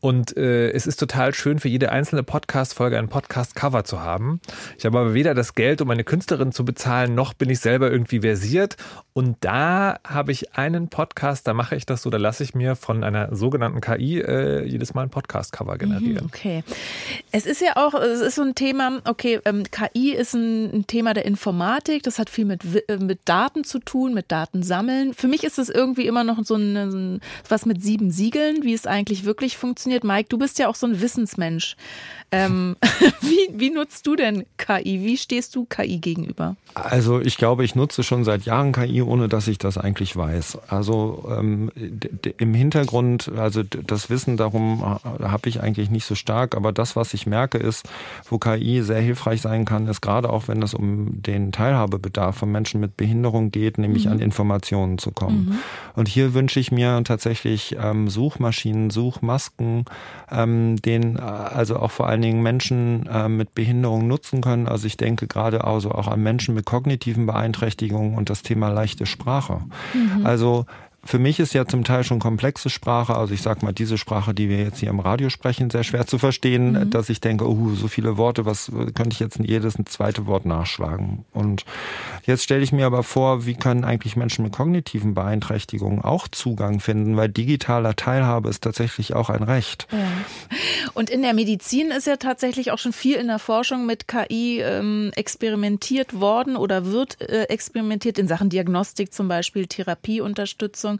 Und äh, es ist total schön, für jede einzelne Podcast-Folge ein Podcast-Cover zu haben. Ich habe aber weder das Geld, um eine Künstlerin zu bezahlen, noch bin ich selber irgendwie versiert. Und da habe ich einen Podcast, da mache ich das so, da lasse ich mir von einer sogenannten KI äh, jedes Mal ein Podcast-Cover mhm, generieren. Okay. Es ist ja auch, es ist so ein Thema, okay, ähm, KI ist ein, ein, Thema der Informatik, das hat viel mit, äh, mit Daten zu tun, mit Datensammeln. Für mich ist es irgendwie immer noch so ein, ein, was mit sieben Siegeln, wie es eigentlich wirklich funktioniert. Mike, du bist ja auch so ein Wissensmensch. Ähm, wie, wie nutzt du denn KI? Wie stehst du KI gegenüber? Also ich glaube, ich nutze schon seit Jahren KI, ohne dass ich das eigentlich weiß. Also ähm, im Hintergrund, also das Wissen darum äh, habe ich eigentlich nicht so stark, aber das, was ich merke, ist, wo KI sehr hilfreich sein kann, ist gerade auch, wenn es um den Teilhabebedarf von Menschen mit Behinderung geht, nämlich mhm. an Informationen zu kommen. Mhm. Und hier wünsche ich mir tatsächlich ähm, Suchmaschinen, Suchmasken, ähm, den äh, also auch vor allen Dingen Menschen äh, mit Behinderung nutzen können. Also ich denke gerade also auch an Menschen mit kognitiven Beeinträchtigungen und das Thema leichte Sprache. Mhm. Also für mich ist ja zum Teil schon komplexe Sprache, also ich sag mal, diese Sprache, die wir jetzt hier im Radio sprechen, sehr schwer zu verstehen, mhm. dass ich denke, oh, so viele Worte, was könnte ich jetzt jedes ein zweite Wort nachschlagen? Und jetzt stelle ich mir aber vor, wie können eigentlich Menschen mit kognitiven Beeinträchtigungen auch Zugang finden, weil digitaler Teilhabe ist tatsächlich auch ein Recht. Ja. Und in der Medizin ist ja tatsächlich auch schon viel in der Forschung mit KI ähm, experimentiert worden oder wird äh, experimentiert in Sachen Diagnostik zum Beispiel, Therapieunterstützung.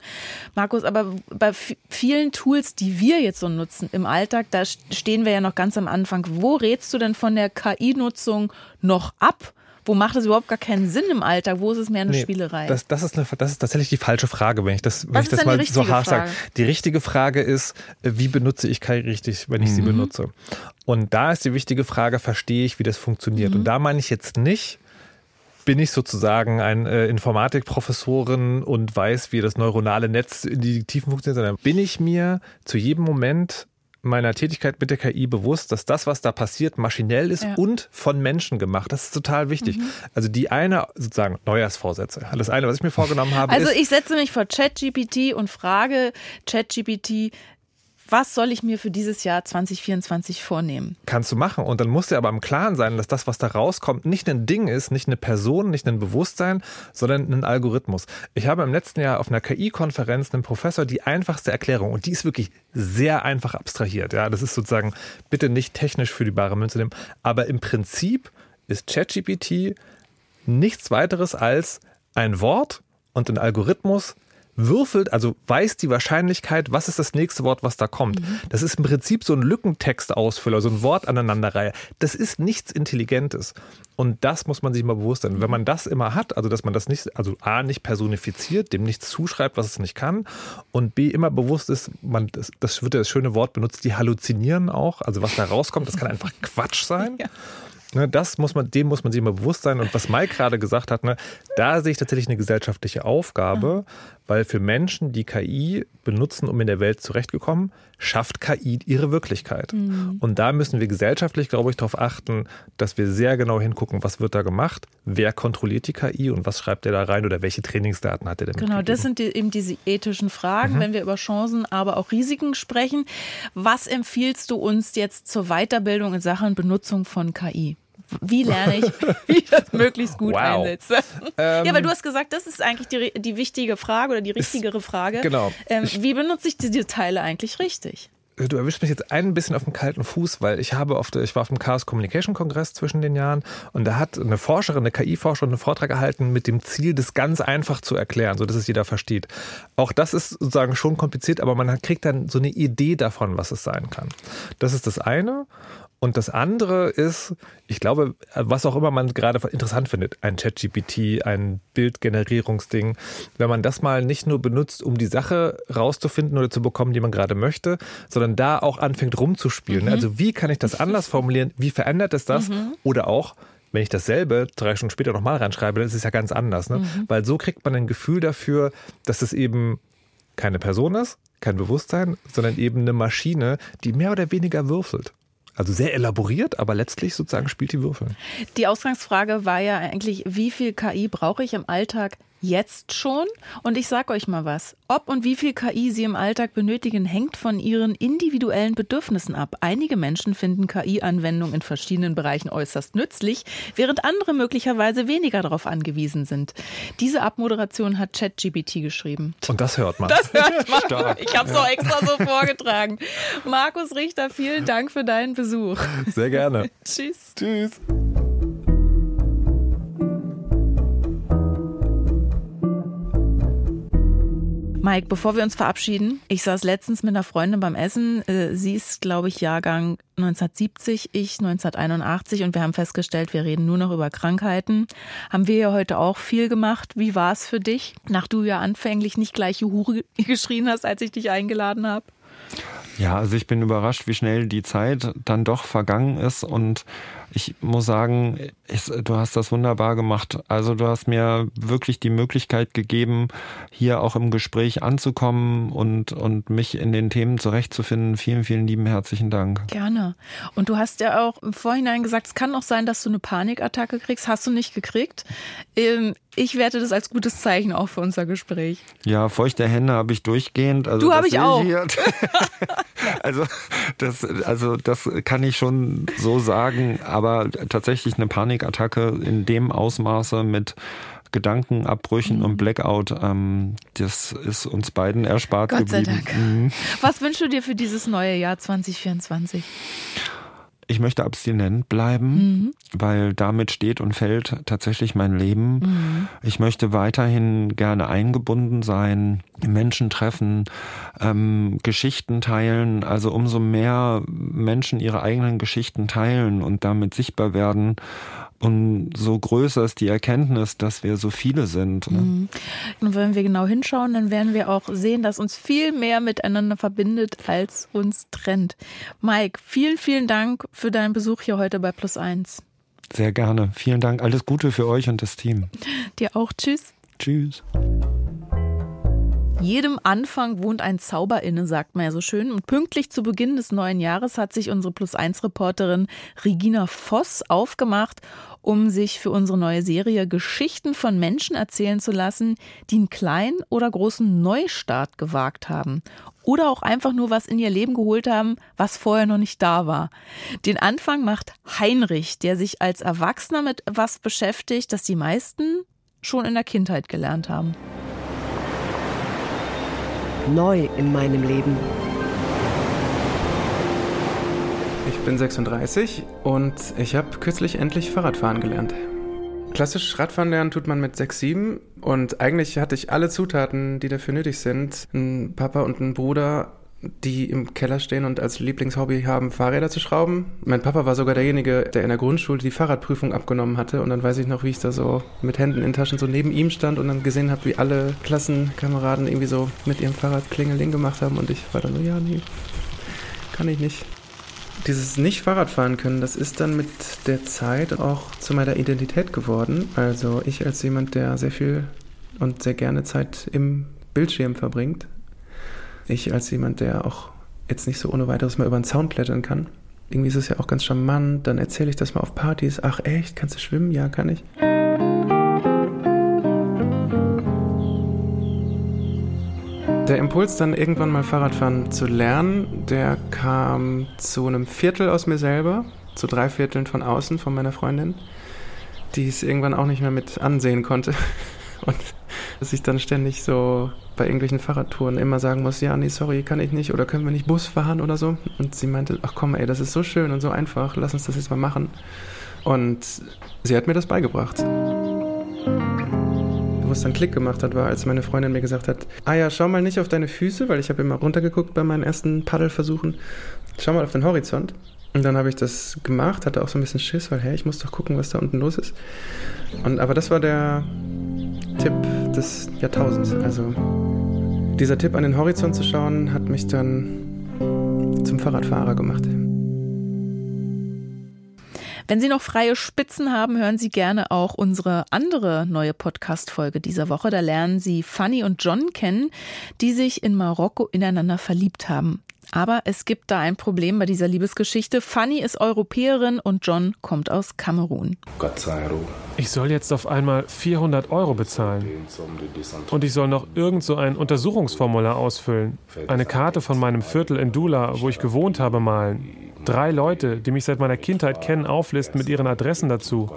Markus, aber bei vielen Tools, die wir jetzt so nutzen im Alltag, da stehen wir ja noch ganz am Anfang. Wo rätst du denn von der KI-Nutzung noch ab? Wo macht es überhaupt gar keinen Sinn im Alltag? Wo ist es mehr eine nee, Spielerei? Das, das, ist eine, das ist tatsächlich die falsche Frage, wenn ich das, wenn ich das mal so hart sage. Die richtige Frage ist, wie benutze ich KI richtig, wenn ich mhm. sie benutze? Und da ist die wichtige Frage, verstehe ich, wie das funktioniert? Mhm. Und da meine ich jetzt nicht, bin ich sozusagen ein äh, Informatikprofessorin und weiß, wie das neuronale Netz in die Tiefen funktioniert, sondern bin ich mir zu jedem Moment meiner Tätigkeit mit der KI bewusst, dass das, was da passiert, maschinell ist ja. und von Menschen gemacht. Das ist total wichtig. Mhm. Also die eine, sozusagen Neujahrsvorsätze. Das eine, was ich mir vorgenommen habe. Also ist, ich setze mich vor ChatGPT und frage ChatGPT, was soll ich mir für dieses Jahr 2024 vornehmen? Kannst du machen. Und dann musst du aber im Klaren sein, dass das, was da rauskommt, nicht ein Ding ist, nicht eine Person, nicht ein Bewusstsein, sondern ein Algorithmus. Ich habe im letzten Jahr auf einer KI-Konferenz einen Professor die einfachste Erklärung, und die ist wirklich sehr einfach abstrahiert. Ja, das ist sozusagen bitte nicht technisch für die bare Münze nehmen. Aber im Prinzip ist ChatGPT nichts weiteres als ein Wort und ein Algorithmus, würfelt, also weiß die Wahrscheinlichkeit, was ist das nächste Wort, was da kommt. Mhm. Das ist im Prinzip so ein Lückentextausfüller, so ein Wortaneinanderreihe. Das ist nichts Intelligentes. Und das muss man sich mal bewusst sein. Wenn man das immer hat, also dass man das nicht, also A, nicht personifiziert, dem nichts zuschreibt, was es nicht kann, und B, immer bewusst ist, man, das, das wird ja das schöne Wort benutzt, die halluzinieren auch. Also was da rauskommt, das kann einfach Quatsch sein. Ja. Ne, das muss man, dem muss man sich immer bewusst sein. Und was Mike gerade gesagt hat, ne, da sehe ich tatsächlich eine gesellschaftliche Aufgabe, weil für Menschen, die KI benutzen, um in der Welt zurechtzukommen, schafft KI ihre Wirklichkeit. Mhm. Und da müssen wir gesellschaftlich, glaube ich, darauf achten, dass wir sehr genau hingucken, was wird da gemacht, wer kontrolliert die KI und was schreibt er da rein oder welche Trainingsdaten hat er damit. Genau, das sind die, eben diese ethischen Fragen, mhm. wenn wir über Chancen, aber auch Risiken sprechen. Was empfiehlst du uns jetzt zur Weiterbildung in Sachen Benutzung von KI? Wie lerne ich, wie ich das möglichst gut wow. einsetze? Ähm, ja, weil du hast gesagt, das ist eigentlich die, die wichtige Frage oder die richtigere Frage. Genau. Ähm, wie benutze ich diese Teile eigentlich richtig? du erwischst mich jetzt ein bisschen auf dem kalten Fuß, weil ich habe auf der, ich war auf dem Chaos Communication Kongress zwischen den Jahren und da hat eine Forscherin, eine KI-Forscherin einen Vortrag gehalten mit dem Ziel, das ganz einfach zu erklären, so dass es jeder versteht. Auch das ist sozusagen schon kompliziert, aber man kriegt dann so eine Idee davon, was es sein kann. Das ist das eine. Und das andere ist, ich glaube, was auch immer man gerade interessant findet, ein ChatGPT, ein Bildgenerierungsding, wenn man das mal nicht nur benutzt, um die Sache rauszufinden oder zu bekommen, die man gerade möchte, sondern da auch anfängt rumzuspielen. Mhm. Also wie kann ich das anders formulieren? Wie verändert es das? Mhm. Oder auch, wenn ich dasselbe drei Stunden später nochmal reinschreibe, dann ist es ja ganz anders. Ne? Mhm. Weil so kriegt man ein Gefühl dafür, dass es eben keine Person ist, kein Bewusstsein, sondern eben eine Maschine, die mehr oder weniger würfelt. Also sehr elaboriert, aber letztlich sozusagen spielt die Würfel. Die Ausgangsfrage war ja eigentlich, wie viel KI brauche ich im Alltag jetzt schon. Und ich sage euch mal was. Ob und wie viel KI Sie im Alltag benötigen, hängt von Ihren individuellen Bedürfnissen ab. Einige Menschen finden KI-Anwendungen in verschiedenen Bereichen äußerst nützlich, während andere möglicherweise weniger darauf angewiesen sind. Diese Abmoderation hat ChatGPT geschrieben. Und das hört man. Das hört man. Stark. Ich habe es auch extra so vorgetragen. Markus Richter, vielen Dank für deinen Besuch. Sehr gerne. Tschüss. Tschüss. Mike, bevor wir uns verabschieden, ich saß letztens mit einer Freundin beim Essen. Äh, sie ist, glaube ich, Jahrgang 1970, ich 1981 und wir haben festgestellt, wir reden nur noch über Krankheiten. Haben wir ja heute auch viel gemacht. Wie war es für dich, nach du ja anfänglich nicht gleich Juhu geschrien hast, als ich dich eingeladen habe? Ja, also ich bin überrascht, wie schnell die Zeit dann doch vergangen ist und ich muss sagen, ich, du hast das wunderbar gemacht. Also du hast mir wirklich die Möglichkeit gegeben, hier auch im Gespräch anzukommen und, und mich in den Themen zurechtzufinden. Vielen, vielen lieben herzlichen Dank. Gerne. Und du hast ja auch im Vorhinein gesagt, es kann auch sein, dass du eine Panikattacke kriegst. Hast du nicht gekriegt? Ähm, ich werte das als gutes Zeichen auch für unser Gespräch. Ja, feuchte Hände habe ich durchgehend. Also du habe ich auch. also, das, also das kann ich schon so sagen aber tatsächlich eine Panikattacke in dem Ausmaße mit Gedankenabbrüchen mhm. und Blackout, ähm, das ist uns beiden erspart Gott geblieben. Sei Dank. Mhm. Was wünschst du dir für dieses neue Jahr 2024? Ich möchte abstinent bleiben, mhm. weil damit steht und fällt tatsächlich mein Leben. Mhm. Ich möchte weiterhin gerne eingebunden sein, Menschen treffen, ähm, Geschichten teilen. Also umso mehr Menschen ihre eigenen Geschichten teilen und damit sichtbar werden, und so größer ist die Erkenntnis, dass wir so viele sind. Ne? Mhm. Und wenn wir genau hinschauen, dann werden wir auch sehen, dass uns viel mehr miteinander verbindet, als uns trennt. Mike, vielen, vielen Dank für deinen Besuch hier heute bei Plus Eins. Sehr gerne. Vielen Dank. Alles Gute für euch und das Team. Dir auch. Tschüss. Tschüss. Jedem Anfang wohnt ein Zauber inne, sagt man ja so schön. Und pünktlich zu Beginn des neuen Jahres hat sich unsere Plus-1-Reporterin Regina Voss aufgemacht, um sich für unsere neue Serie Geschichten von Menschen erzählen zu lassen, die einen kleinen oder großen Neustart gewagt haben. Oder auch einfach nur was in ihr Leben geholt haben, was vorher noch nicht da war. Den Anfang macht Heinrich, der sich als Erwachsener mit was beschäftigt, das die meisten schon in der Kindheit gelernt haben neu in meinem Leben. Ich bin 36 und ich habe kürzlich endlich Fahrradfahren gelernt. Klassisch Radfahren lernen tut man mit 6, 7 und eigentlich hatte ich alle Zutaten, die dafür nötig sind. Ein Papa und ein Bruder die im Keller stehen und als Lieblingshobby haben, Fahrräder zu schrauben. Mein Papa war sogar derjenige, der in der Grundschule die Fahrradprüfung abgenommen hatte. Und dann weiß ich noch, wie ich da so mit Händen in Taschen so neben ihm stand und dann gesehen habe, wie alle Klassenkameraden irgendwie so mit ihrem Fahrrad Klingeling gemacht haben. Und ich war dann so, ja, nee, kann ich nicht. Dieses Nicht-Fahrradfahren können, das ist dann mit der Zeit auch zu meiner Identität geworden. Also ich als jemand, der sehr viel und sehr gerne Zeit im Bildschirm verbringt, ich als jemand, der auch jetzt nicht so ohne weiteres mal über den Zaun klettern kann, irgendwie ist es ja auch ganz charmant, dann erzähle ich das mal auf Partys. Ach echt, kannst du schwimmen? Ja, kann ich. Der Impuls, dann irgendwann mal Fahrradfahren zu lernen, der kam zu einem Viertel aus mir selber, zu drei Vierteln von außen, von meiner Freundin, die es irgendwann auch nicht mehr mit ansehen konnte. Und dass ich dann ständig so bei irgendwelchen Fahrradtouren immer sagen muss, ja, nee, sorry, kann ich nicht oder können wir nicht Bus fahren oder so. Und sie meinte, ach komm, ey, das ist so schön und so einfach, lass uns das jetzt mal machen. Und sie hat mir das beigebracht. Wo es dann Klick gemacht hat, war, als meine Freundin mir gesagt hat, ah ja, schau mal nicht auf deine Füße, weil ich habe immer runtergeguckt bei meinen ersten Paddelversuchen. Schau mal auf den Horizont. Und dann habe ich das gemacht, hatte auch so ein bisschen Schiss, weil, hey, ich muss doch gucken, was da unten los ist. Und, aber das war der Tipp des Jahrtausends. Also dieser Tipp an den Horizont zu schauen, hat mich dann zum Fahrradfahrer gemacht. Wenn Sie noch freie Spitzen haben, hören Sie gerne auch unsere andere neue Podcast-Folge dieser Woche. Da lernen Sie Fanny und John kennen, die sich in Marokko ineinander verliebt haben. Aber es gibt da ein Problem bei dieser Liebesgeschichte. Fanny ist Europäerin und John kommt aus Kamerun. Ich soll jetzt auf einmal 400 Euro bezahlen. Und ich soll noch irgend so ein Untersuchungsformular ausfüllen. Eine Karte von meinem Viertel in Dula, wo ich gewohnt habe, malen. Drei Leute, die mich seit meiner Kindheit kennen, auflisten mit ihren Adressen dazu.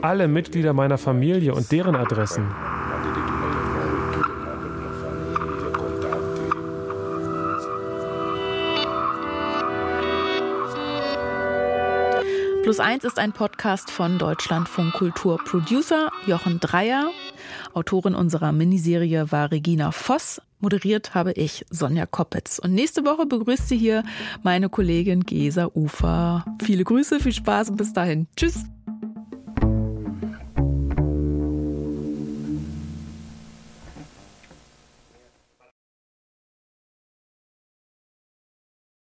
Alle Mitglieder meiner Familie und deren Adressen. Plus eins ist ein Podcast von Deutschlandfunk Kultur. Producer Jochen Dreier. Autorin unserer Miniserie war Regina Voss. Moderiert habe ich Sonja Koppitz. Und nächste Woche begrüßt sie hier meine Kollegin Gesa Ufer. Viele Grüße, viel Spaß und bis dahin. Tschüss.